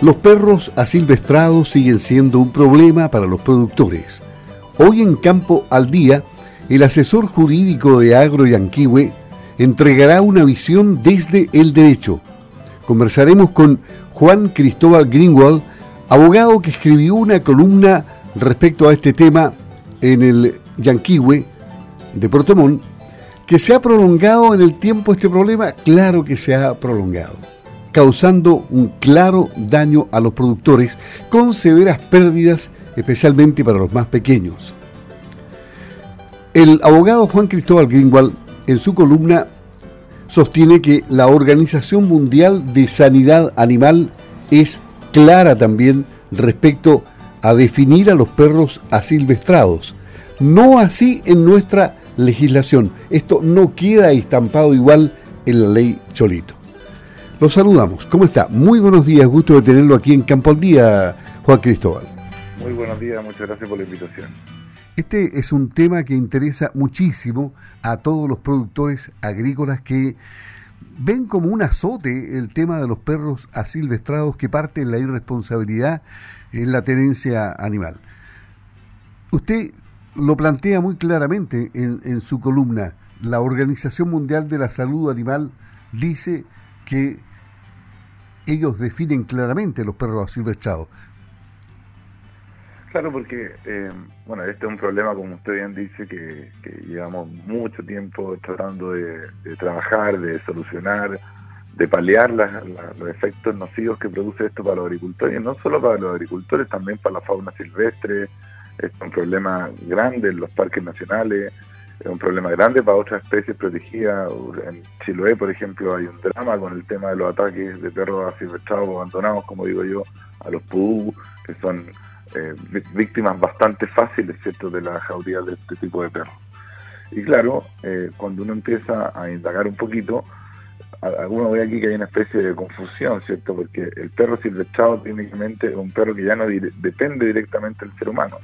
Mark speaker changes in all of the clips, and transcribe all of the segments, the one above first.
Speaker 1: Los perros asilvestrados siguen siendo un problema para los productores. Hoy en Campo al Día, el asesor jurídico de Agro Yanquihue entregará una visión desde el derecho. Conversaremos con Juan Cristóbal Greenwald, abogado que escribió una columna respecto a este tema en el Yanquihue de Portomón, que se ha prolongado en el tiempo este problema, claro que se ha prolongado causando un claro daño a los productores con severas pérdidas, especialmente para los más pequeños. El abogado Juan Cristóbal Greenwald, en su columna, sostiene que la Organización Mundial de Sanidad Animal es clara también respecto a definir a los perros asilvestrados. No así en nuestra legislación. Esto no queda estampado igual en la ley Cholito. Los saludamos. ¿Cómo está? Muy buenos días. Gusto de tenerlo aquí en Campo al Día, Juan Cristóbal.
Speaker 2: Muy buenos días. Muchas gracias por la invitación.
Speaker 1: Este es un tema que interesa muchísimo a todos los productores agrícolas que ven como un azote el tema de los perros asilvestrados que parte en la irresponsabilidad en la tenencia animal. Usted lo plantea muy claramente en, en su columna. La Organización Mundial de la Salud Animal dice que ellos definen claramente los perros asilvestrados.
Speaker 2: Claro, porque, eh, bueno, este es un problema, como usted bien dice, que, llevamos mucho tiempo tratando de, trabajar, de solucionar, de paliar los efectos nocivos que produce esto para los agricultores, y no solo para los agricultores, también para la fauna silvestre. Es un problema grande en los parques nacionales, es un problema grande para otras especies protegidas. En Chiloé, por ejemplo, hay un drama con el tema de los ataques de perros asilvestrados abandonados, como digo yo, a los pudú, que son eh, víctimas bastante fáciles, ¿cierto?, de la jauría de este tipo de perros. Y claro, eh, cuando uno empieza a indagar un poquito, alguno ve aquí que hay una especie de confusión, ¿cierto? Porque el perro silvestrado técnicamente es un perro que ya no depende directamente del ser humano.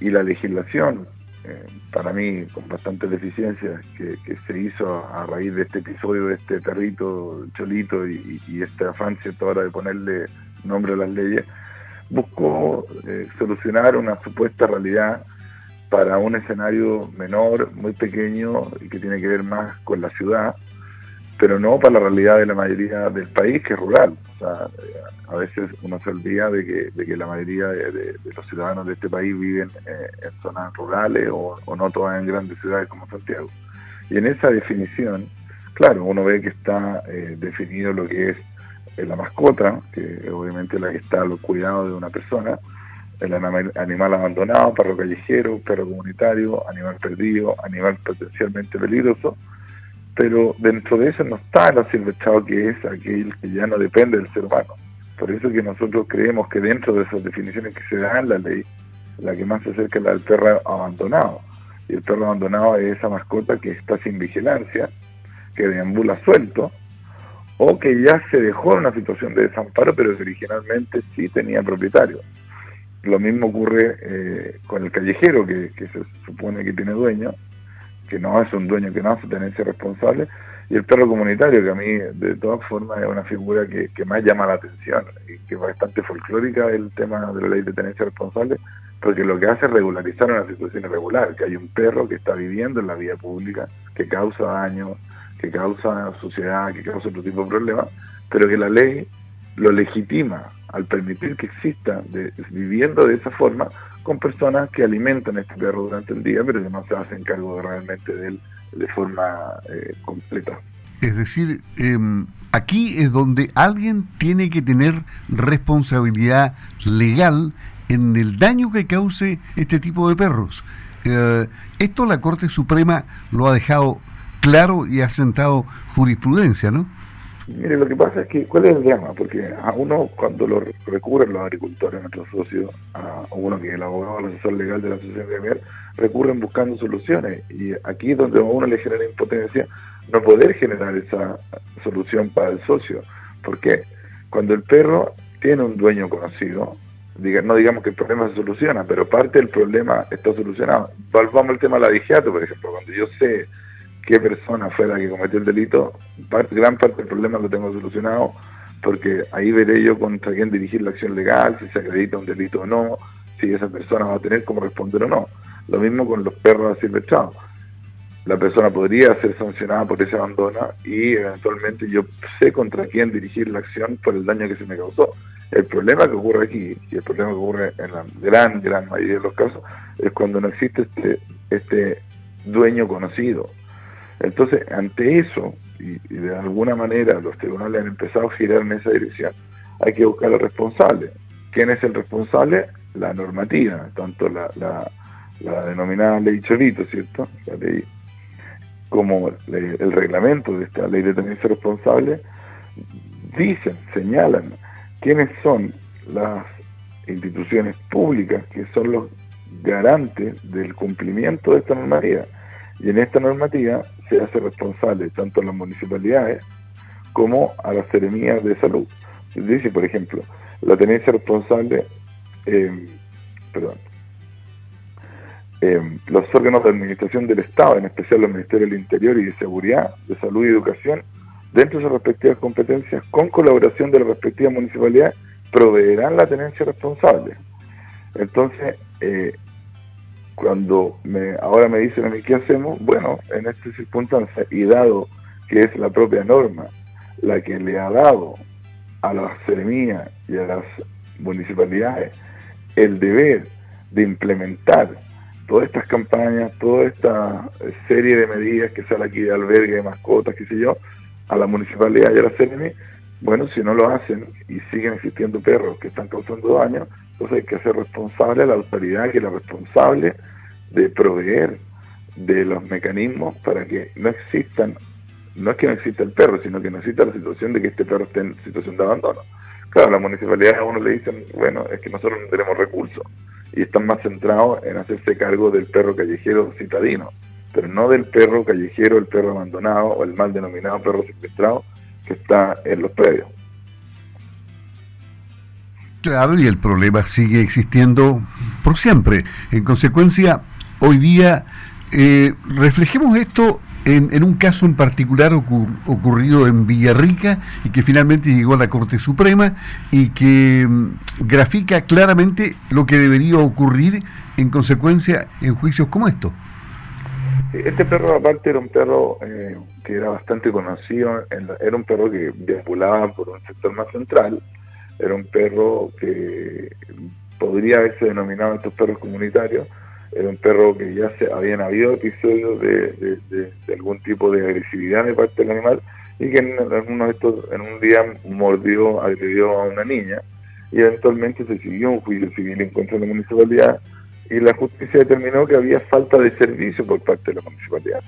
Speaker 2: Y la legislación eh, para mí con bastantes deficiencias que, se hizo a, raíz de este episodio de este perrito cholito y, este afán cierto ahora de ponerle nombre a las leyes buscó eh, solucionar una supuesta realidad para un escenario menor, muy pequeño y que tiene que ver más con la ciudad pero no para la realidad de la mayoría del país, que es rural. O sea, a veces uno se olvida de que, de que la mayoría de, los ciudadanos de este país viven eh, en zonas rurales o, no todas en grandes ciudades como Santiago. Y en esa definición, claro, uno ve que está eh, definido lo que es eh, la mascota, que obviamente la que está a los cuidados de una persona, el animal abandonado, perro callejero, perro comunitario, animal perdido, animal potencialmente peligroso, pero dentro de eso no está el asilvestrado que es aquel que ya no depende del ser humano. Por eso que nosotros creemos que dentro de esas definiciones que se dan la ley, la que más se acerca es la del perro abandonado. Y el perro abandonado es esa mascota que está sin vigilancia, que deambula suelto, o que ya se dejó en una situación de desamparo, pero que originalmente sí tenía propietario. Lo mismo ocurre eh, con el callejero, que se supone que tiene dueño, que no es un dueño que no hace tenencia responsable, y el perro comunitario, que a mí de todas formas es una figura que, más llama la atención y que es bastante folclórica el tema de la ley de tenencia responsable, porque lo que hace es regularizar una situación irregular, que hay un perro que está viviendo en la vía pública, que causa daño, que causa suciedad, que causa otro tipo de problemas, pero que la ley lo legitima al permitir que exista viviendo de esa forma con personas que alimentan a este perro durante el día, pero que no se hacen cargo realmente de él de forma eh, completa.
Speaker 1: Es decir, em, aquí es donde alguien tiene que tener responsabilidad legal en el daño que cause este tipo de perros. Eh, esto la Corte Suprema lo ha dejado claro y ha sentado jurisprudencia, ¿no?
Speaker 2: Mire, lo que pasa es que, ¿cuál es el drama? Porque a uno, cuando lo recurren los agricultores, nuestros socios, a uno que es el abogado, el asesor legal de la Asociación Gremial, recurren buscando soluciones. Y aquí es donde a uno le genera impotencia no poder generar esa solución para el socio. ¿Por qué? Cuando el perro tiene un dueño conocido, diga, no digamos que el problema se soluciona, pero parte del problema está solucionado. Volvamos al tema de la vigiato, por ejemplo, cuando yo sé qué persona fue la que cometió el delito, gran parte del problema lo tengo solucionado, porque ahí veré yo contra quién dirigir la acción legal, si se acredita un delito o no, si esa persona va a tener cómo responder o no. Lo mismo con los perros asilvestrados. La persona podría ser sancionada por ese abandono y eventualmente yo sé contra quién dirigir la acción por el daño que se me causó. El problema que ocurre aquí, y el problema que ocurre en la gran, gran mayoría de los casos, es cuando no existe este, este dueño conocido. Entonces, ante eso, y, de alguna manera los tribunales han empezado a girar en esa dirección, hay que buscar al responsable. ¿Quién es el responsable? La normativa, tanto la, la, denominada ley Cholito, ¿cierto? La ley, como el reglamento de esta ley de tenencia responsable, dicen, señalan quiénes son las instituciones públicas que son los garantes del cumplimiento de esta normativa. Y en esta normativa se hace responsable tanto a las municipalidades como a las seremías de salud. Dice, por ejemplo, la tenencia responsable, eh, perdón, eh, los órganos de administración del Estado, en especial los Ministerios del Interior y de Seguridad, de Salud y Educación, dentro de sus respectivas competencias, con colaboración de la respectiva municipalidad, proveerán la tenencia responsable. Entonces, eh, cuando me, ahora me dicen a mí qué hacemos, bueno, en esta circunstancia, y dado que es la propia norma la que le ha dado a la seremías y a las municipalidades el deber de implementar todas estas campañas, toda esta serie de medidas que sale aquí de albergue, de mascotas, qué sé yo, a la municipalidad y a la CNM, bueno, si no lo hacen y siguen existiendo perros que están causando daño, entonces hay que hacer responsable a la autoridad que es la responsable de proveer de los mecanismos para que no existan, no es que no exista el perro, sino que no exista la situación de que este perro esté en situación de abandono. Claro, la municipalidad a uno le dicen, bueno, es que nosotros no tenemos recursos y están más centrados en hacerse cargo del perro callejero citadino pero no del perro callejero, el perro abandonado o el mal denominado perro secuestrado que está en los predios.
Speaker 1: Claro, y el problema sigue existiendo por siempre. En consecuencia, hoy día eh, reflejemos esto en, un caso en particular ocurrido en Villarrica y que finalmente llegó a la Corte Suprema y que mm, grafica claramente lo que debería ocurrir en consecuencia en juicios como estos.
Speaker 2: Este perro aparte era un perro eh, que era bastante conocido, era un perro que deambulaba por un sector más central, era un perro que podría haberse denominado estos perros comunitarios, era un perro que ya se habían habido episodios de, algún tipo de agresividad de parte del animal y que en, uno de estos, en un día mordió, agredió a una niña y eventualmente se siguió un juicio civil en contra de la municipalidad y la justicia determinó que había falta de servicio por parte de la municipalidad.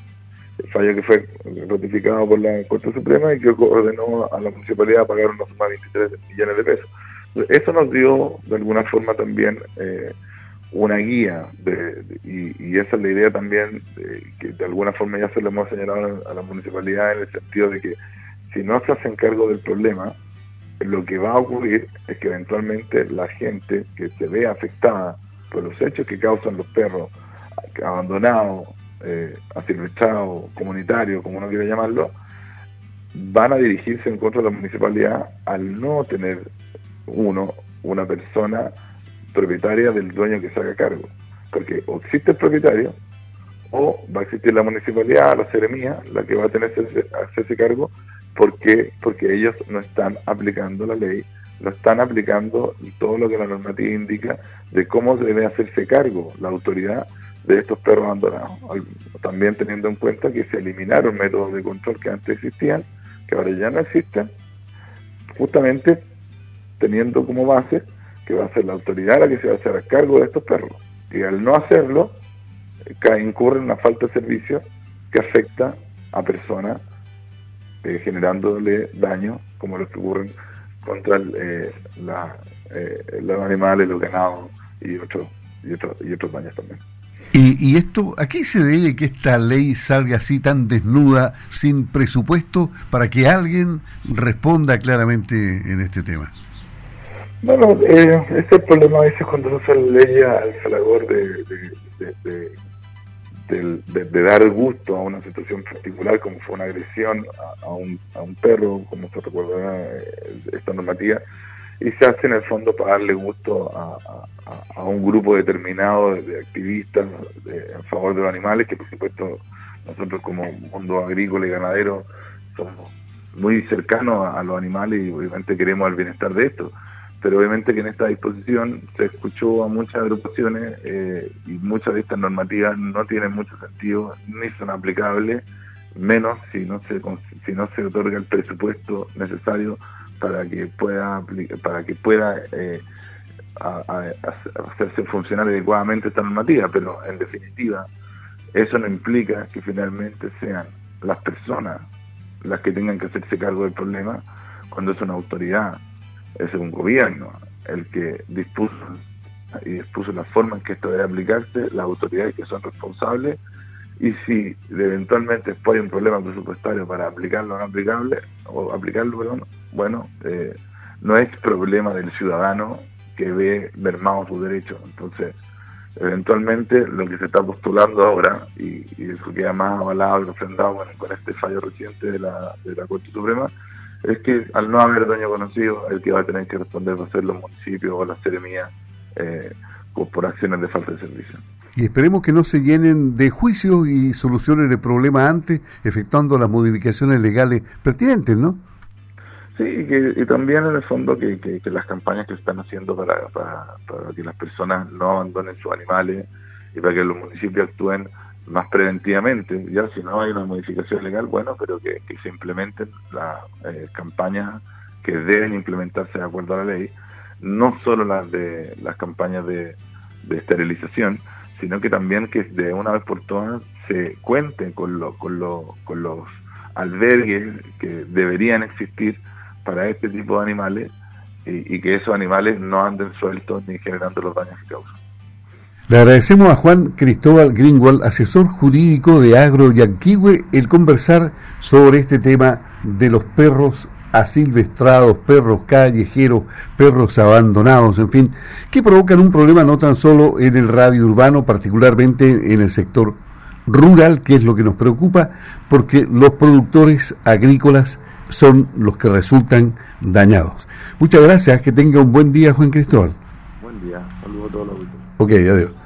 Speaker 2: El fallo que fue ratificado por la Corte Suprema y que ordenó a la municipalidad pagar una suma de 23 millones de pesos. Eso nos dio de alguna forma también eh, una guía de, y, esa es la idea también que de alguna forma ya se lo hemos señalado a la municipalidad en el sentido de que si no se hacen cargo del problema, lo que va a ocurrir es que eventualmente la gente que se ve afectada por los hechos que causan los perros abandonados, eh, asilvestrados, comunitarios, como uno quiera llamarlo, van a dirigirse en contra de la municipalidad al no tener uno, una persona propietaria del dueño que se haga cargo. Porque o existe el propietario, o va a existir la municipalidad, la seremía, la que va a tener que hacerse cargo, porque porque ellos no están aplicando la ley no están aplicando todo lo que la normativa indica de cómo debe hacerse cargo la autoridad de estos perros abandonados. También teniendo en cuenta que se eliminaron métodos de control que antes existían, que ahora ya no existen, justamente teniendo como base que va a ser la autoridad la que se va a hacer cargo de estos perros. Y al no hacerlo, incurre en una falta de servicio que afecta a personas eh, generándole daño como los que ocurren contra eh, eh, los animales, los ganados y otros y otros y otros daños también.
Speaker 1: ¿Y, ¿Y, esto, a qué se debe que esta ley salga así tan desnuda, sin presupuesto, para que alguien responda claramente en este tema?
Speaker 2: Bueno, eh, este es el problema a veces cuando no se leía al salagor de, de, dar gusto a una situación particular como fue una agresión a, un, a un, perro, como se recuerda eh, esta normativa, y se hace en el fondo para darle gusto a, un grupo determinado de, activistas en favor de los animales, que por supuesto nosotros como mundo agrícola y ganadero somos muy cercanos a, los animales y obviamente queremos el bienestar de estos pero obviamente que en esta disposición se escuchó a muchas agrupaciones eh, y muchas de estas normativas no tienen mucho sentido ni son aplicables, menos si no se si no se otorga el presupuesto necesario para que pueda para que pueda eh, hacerse funcionar adecuadamente esta normativa, pero en definitiva eso no implica que finalmente sean las personas las que tengan que hacerse cargo del problema cuando es una autoridad es un gobierno el que dispuso y dispuso la forma en que esto debe aplicarse, las autoridades que son responsables, y si eventualmente después hay un problema presupuestario para aplicarlo o no aplicable, o aplicarlo, perdón, bueno, eh, no es problema del ciudadano que ve mermado su derecho. Entonces, eventualmente lo que se está postulando ahora, y, eso queda más avalado y refrendado con, con este fallo reciente de la, de la Corte Suprema, es que al no haber dueño conocido, el que va a tener que responder va a ser los municipios o la seremía eh, por acciones de falta de servicio.
Speaker 1: Y esperemos que no se llenen de juicios y soluciones de problemas antes, efectuando las modificaciones legales pertinentes, ¿no?
Speaker 2: Sí, y, también en el fondo que, que, las campañas que están haciendo para, para, para que las personas no abandonen sus animales y para que los municipios actúen más preventivamente. Ya si no hay una modificación legal, bueno, pero que, se implementen las eh, campañas que deben implementarse de acuerdo a la ley, no solo las de las campañas de, esterilización, sino que también que de una vez por todas se cuente con, lo, con, lo, con los albergues que deberían existir para este tipo de animales y que esos animales no anden sueltos ni generando los daños que causan.
Speaker 1: Le agradecemos a Juan Cristóbal Greenwald, asesor jurídico de Agro Yanquihue, el conversar sobre este tema de los perros asilvestrados, perros callejeros, perros abandonados, en fin, que provocan un problema no tan solo en el radio urbano, particularmente en el sector rural, que es lo que nos preocupa, porque los productores agrícolas son los que resultan dañados. Muchas gracias, que tenga un buen día, Juan Cristóbal.
Speaker 2: Buen día, saludos a todos los
Speaker 1: Ok, adiós.